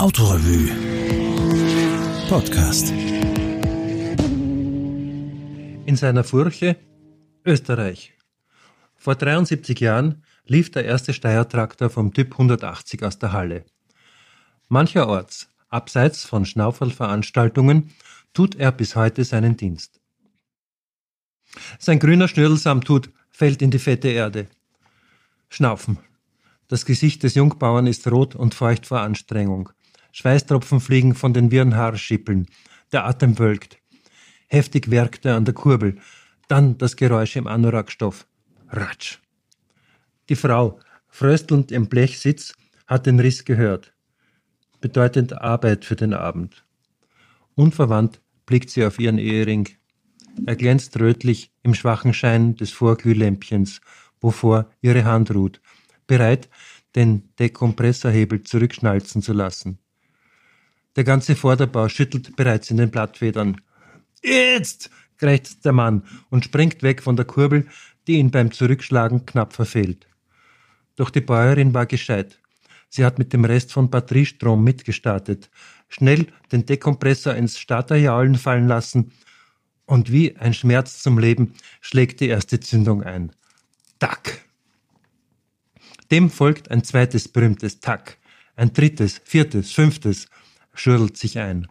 Autorevue Podcast. In seiner Furche Österreich. Vor 73 Jahren lief der erste Steiertraktor vom Typ 180 aus der Halle. Mancherorts, abseits von Schnauferlveranstaltungen, tut er bis heute seinen Dienst. Sein grüner Schnürlsamthut fällt in die fette Erde. Schnaufen. Das Gesicht des Jungbauern ist rot und feucht vor Anstrengung. Schweißtropfen fliegen von den wirren Haarschippeln. Der Atem wölkt. Heftig werkt er an der Kurbel. Dann das Geräusch im Anorakstoff. Ratsch. Die Frau, fröstelnd im Blechsitz, hat den Riss gehört. Bedeutend Arbeit für den Abend. Unverwandt blickt sie auf ihren Ehering. Er glänzt rötlich im schwachen Schein des Vorglühlämpchens, wovor ihre Hand ruht, bereit, den Dekompressorhebel zurückschnalzen zu lassen. Der ganze Vorderbau schüttelt bereits in den Blattfedern. Jetzt! krächzt der Mann und springt weg von der Kurbel, die ihn beim Zurückschlagen knapp verfehlt. Doch die Bäuerin war gescheit. Sie hat mit dem Rest von Batteriestrom mitgestartet, schnell den Dekompressor ins Starterjaulen fallen lassen und wie ein Schmerz zum Leben schlägt die erste Zündung ein. Tack! Dem folgt ein zweites berühmtes Tack, ein drittes, viertes, fünftes, schürdelt sich ein.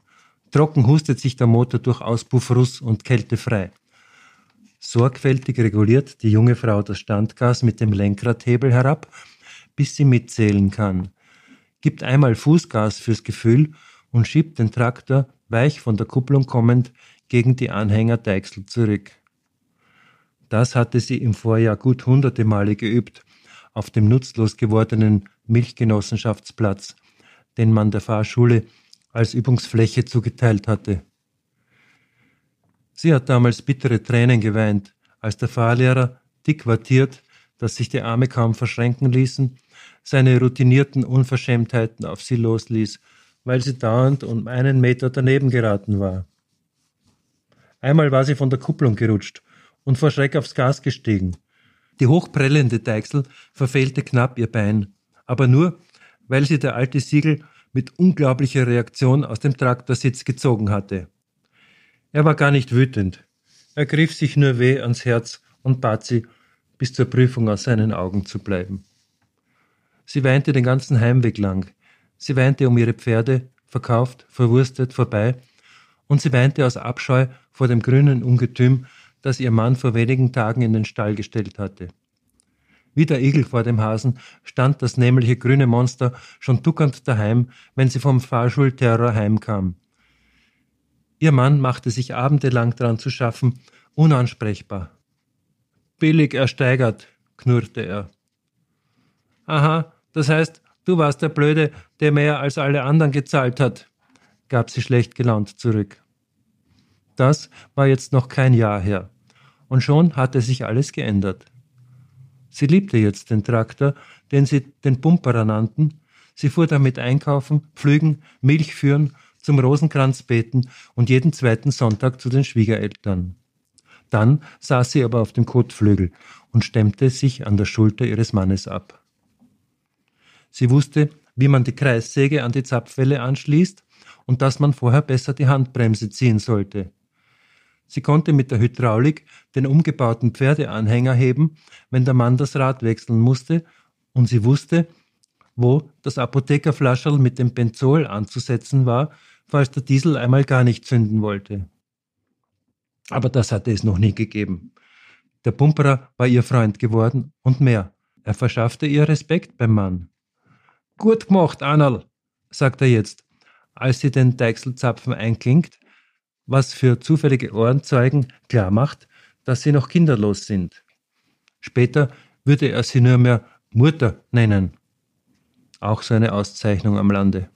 Trocken hustet sich der Motor durch Auspuff Russ und Kälte frei. Sorgfältig reguliert die junge Frau das Standgas mit dem Lenkradhebel herab, bis sie mitzählen kann, gibt einmal Fußgas fürs Gefühl und schiebt den Traktor, weich von der Kupplung kommend, gegen die Anhänger Deichsel zurück. Das hatte sie im Vorjahr gut hunderte Male geübt, auf dem nutzlos gewordenen Milchgenossenschaftsplatz, den man der Fahrschule als Übungsfläche zugeteilt hatte. Sie hat damals bittere Tränen geweint, als der Fahrlehrer, dick wattiert, dass sich die Arme kaum verschränken ließen, seine routinierten Unverschämtheiten auf sie losließ, weil sie dauernd um einen Meter daneben geraten war. Einmal war sie von der Kupplung gerutscht und vor Schreck aufs Gas gestiegen. Die hochprellende Deichsel verfehlte knapp ihr Bein, aber nur, weil sie der alte Siegel mit unglaublicher Reaktion aus dem Traktorsitz gezogen hatte. Er war gar nicht wütend. Er griff sich nur weh ans Herz und bat sie, bis zur Prüfung aus seinen Augen zu bleiben. Sie weinte den ganzen Heimweg lang. Sie weinte um ihre Pferde, verkauft, verwurstet, vorbei, und sie weinte aus Abscheu vor dem grünen Ungetüm, das ihr Mann vor wenigen Tagen in den Stall gestellt hatte. Wie der Igel vor dem Hasen stand das nämliche grüne Monster schon duckend daheim, wenn sie vom Fahrschulterror heimkam. Ihr Mann machte sich abendelang daran zu schaffen, unansprechbar. Billig ersteigert, knurrte er. Aha, das heißt, du warst der Blöde, der mehr als alle anderen gezahlt hat, gab sie schlecht gelaunt zurück. Das war jetzt noch kein Jahr her, und schon hatte sich alles geändert. Sie liebte jetzt den Traktor, den sie den Pumperer nannten, sie fuhr damit einkaufen, pflügen, Milch führen, zum Rosenkranz beten und jeden zweiten Sonntag zu den Schwiegereltern. Dann saß sie aber auf dem Kotflügel und stemmte sich an der Schulter ihres Mannes ab. Sie wusste, wie man die Kreissäge an die Zapfwelle anschließt und dass man vorher besser die Handbremse ziehen sollte. Sie konnte mit der Hydraulik den umgebauten Pferdeanhänger heben, wenn der Mann das Rad wechseln musste, und sie wusste, wo das Apothekerflascherl mit dem Benzol anzusetzen war, falls der Diesel einmal gar nicht zünden wollte. Aber das hatte es noch nie gegeben. Der Pumperer war ihr Freund geworden und mehr. Er verschaffte ihr Respekt beim Mann. Gut gemacht, Annal, sagt er jetzt, als sie den Deichselzapfen einklingt, was für zufällige Ohrenzeugen klar macht, dass sie noch kinderlos sind. Später würde er sie nur mehr Mutter nennen. Auch so eine Auszeichnung am Lande.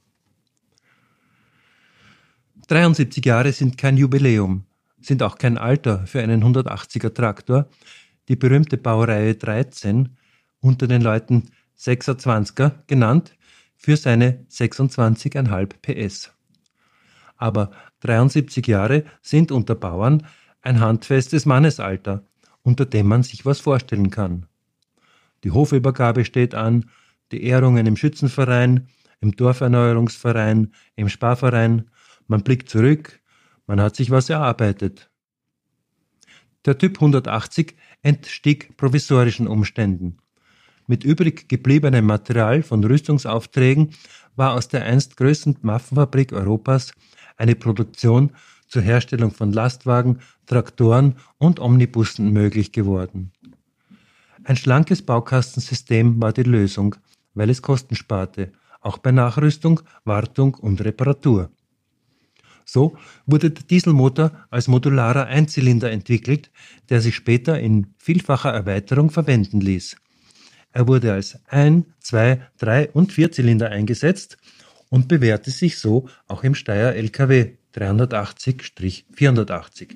73 Jahre sind kein Jubiläum, sind auch kein Alter für einen 180er Traktor. Die berühmte Baureihe 13 unter den Leuten 26er genannt für seine 26,5 PS. Aber 73 Jahre sind unter Bauern ein handfestes Mannesalter, unter dem man sich was vorstellen kann. Die Hofübergabe steht an, die Ehrungen im Schützenverein, im Dorferneuerungsverein, im Sparverein. Man blickt zurück, man hat sich was erarbeitet. Der Typ 180 entstieg provisorischen Umständen. Mit übrig gebliebenem Material von Rüstungsaufträgen war aus der einst größten Waffenfabrik Europas eine Produktion zur Herstellung von Lastwagen, Traktoren und Omnibussen möglich geworden. Ein schlankes Baukastensystem war die Lösung, weil es Kosten sparte, auch bei Nachrüstung, Wartung und Reparatur. So wurde der Dieselmotor als modularer Einzylinder entwickelt, der sich später in vielfacher Erweiterung verwenden ließ. Er wurde als Ein-, Zwei-, Drei- und Vierzylinder eingesetzt und bewährte sich so auch im Steyr LKW 380-480.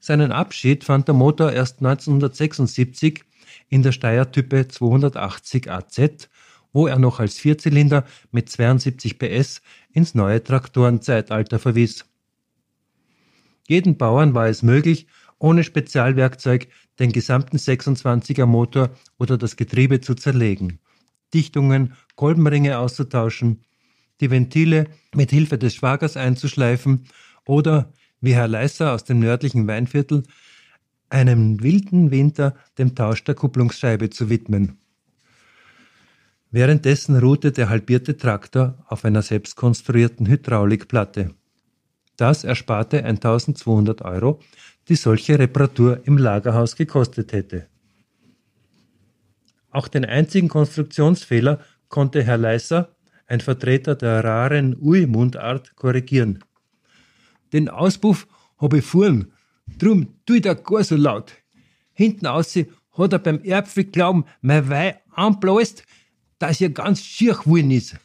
Seinen Abschied fand der Motor erst 1976 in der Steyr-Type 280 AZ, wo er noch als Vierzylinder mit 72 PS ins neue Traktorenzeitalter verwies. Jeden Bauern war es möglich, ohne Spezialwerkzeug den gesamten 26er Motor oder das Getriebe zu zerlegen, Dichtungen, Kolbenringe auszutauschen, die Ventile mit Hilfe des Schwagers einzuschleifen oder, wie Herr Leisser aus dem nördlichen Weinviertel, einem wilden Winter dem Tausch der Kupplungsscheibe zu widmen. Währenddessen ruhte der halbierte Traktor auf einer selbstkonstruierten Hydraulikplatte. Das ersparte 1200 Euro, die solche Reparatur im Lagerhaus gekostet hätte. Auch den einzigen Konstruktionsfehler konnte Herr Leisser, ein Vertreter der raren Ui-Mundart, korrigieren. Den Auspuff habe ich vorn, drum tu ich da gar so laut. Hinten aussehen hat er beim Erbfrick glauben, mein Weih anbläst, dass er ganz schier geworden ist.